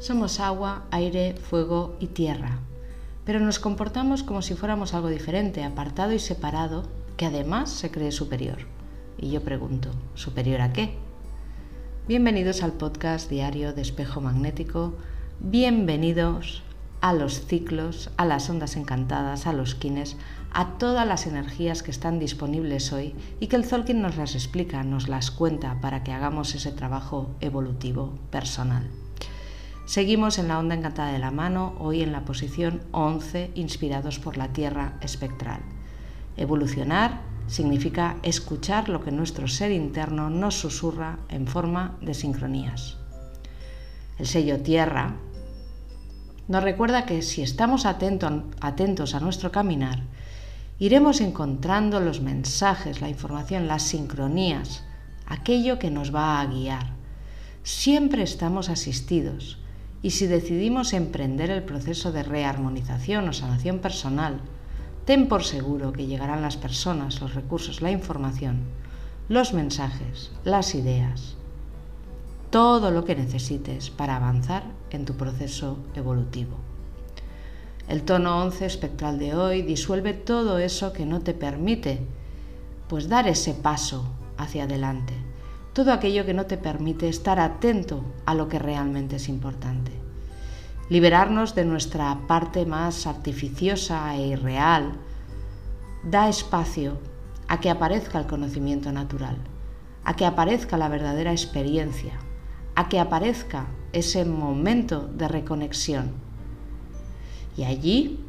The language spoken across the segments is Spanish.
Somos agua, aire, fuego y tierra, pero nos comportamos como si fuéramos algo diferente, apartado y separado, que además se cree superior. Y yo pregunto, ¿superior a qué? Bienvenidos al podcast diario de espejo magnético, bienvenidos a los ciclos, a las ondas encantadas, a los kines, a todas las energías que están disponibles hoy y que el Zolkin nos las explica, nos las cuenta para que hagamos ese trabajo evolutivo personal. Seguimos en la onda encantada de la mano, hoy en la posición 11, inspirados por la Tierra espectral. Evolucionar significa escuchar lo que nuestro ser interno nos susurra en forma de sincronías. El sello Tierra nos recuerda que si estamos atentos a nuestro caminar, iremos encontrando los mensajes, la información, las sincronías, aquello que nos va a guiar. Siempre estamos asistidos y si decidimos emprender el proceso de rearmonización o sanación personal, ten por seguro que llegarán las personas, los recursos, la información, los mensajes, las ideas, todo lo que necesites para avanzar en tu proceso evolutivo. El tono 11 espectral de hoy disuelve todo eso que no te permite pues dar ese paso hacia adelante todo aquello que no te permite estar atento a lo que realmente es importante. Liberarnos de nuestra parte más artificiosa e irreal da espacio a que aparezca el conocimiento natural, a que aparezca la verdadera experiencia, a que aparezca ese momento de reconexión. Y allí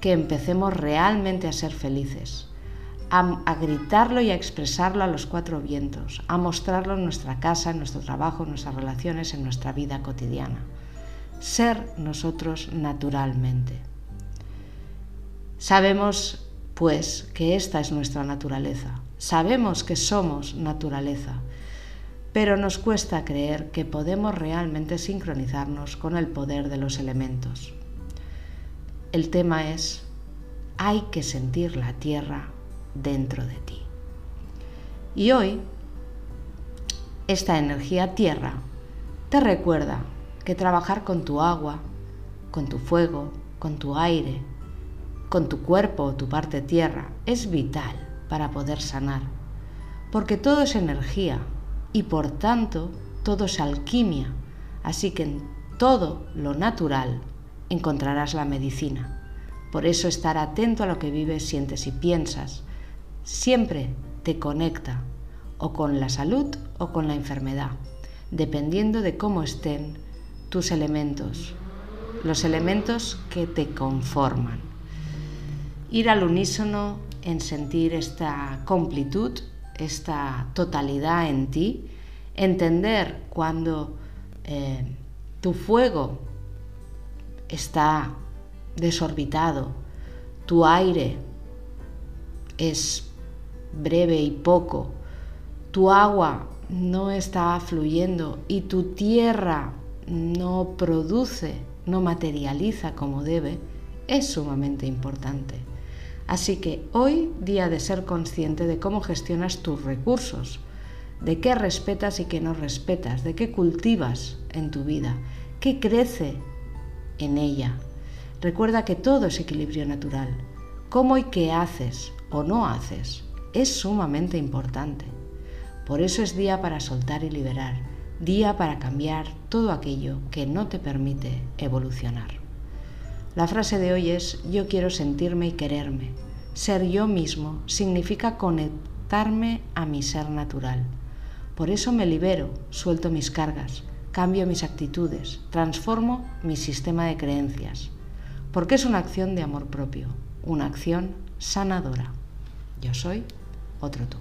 que empecemos realmente a ser felices, a, gritarlo y a expresarlo a los cuatro vientos, a mostrarlo en nuestra casa, en nuestro trabajo, en nuestras relaciones, en nuestra vida cotidiana. Ser nosotros naturalmente. Sabemos, pues, que esta es nuestra naturaleza. Sabemos que somos naturaleza, pero nos cuesta creer que podemos realmente sincronizarnos con el poder de los elementos. El tema es, hay que sentir la tierra dentro de ti. Y hoy, esta energía tierra te recuerda que trabajar con tu agua, con tu fuego, con tu aire, con tu cuerpo o tu parte tierra es vital para poder sanar, porque todo es energía y por tanto todo es alquimia, así que en todo lo natural encontrarás la medicina. Por eso estar atento a lo que vives, sientes y piensas, siempre te conecta o con la salud o con la enfermedad, dependiendo de cómo estén tus elementos, los elementos que te conforman. Ir al unísono en sentir esta completud, esta totalidad en ti, entender cuando eh, tu fuego está desorbitado, tu aire es breve y poco, tu agua no está fluyendo y tu tierra no produce, no materializa como debe, es sumamente importante. Así que hoy día de ser consciente de cómo gestionas tus recursos, de qué respetas y qué no respetas, de qué cultivas en tu vida, qué crece en ella. Recuerda que todo es equilibrio natural. ¿Cómo y qué haces o no haces es sumamente importante. Por eso es día para soltar y liberar, día para cambiar todo aquello que no te permite evolucionar. La frase de hoy es yo quiero sentirme y quererme. Ser yo mismo significa conectarme a mi ser natural. Por eso me libero, suelto mis cargas, cambio mis actitudes, transformo mi sistema de creencias. Porque es una acción de amor propio, una acción sanadora. Yo soy otro tú.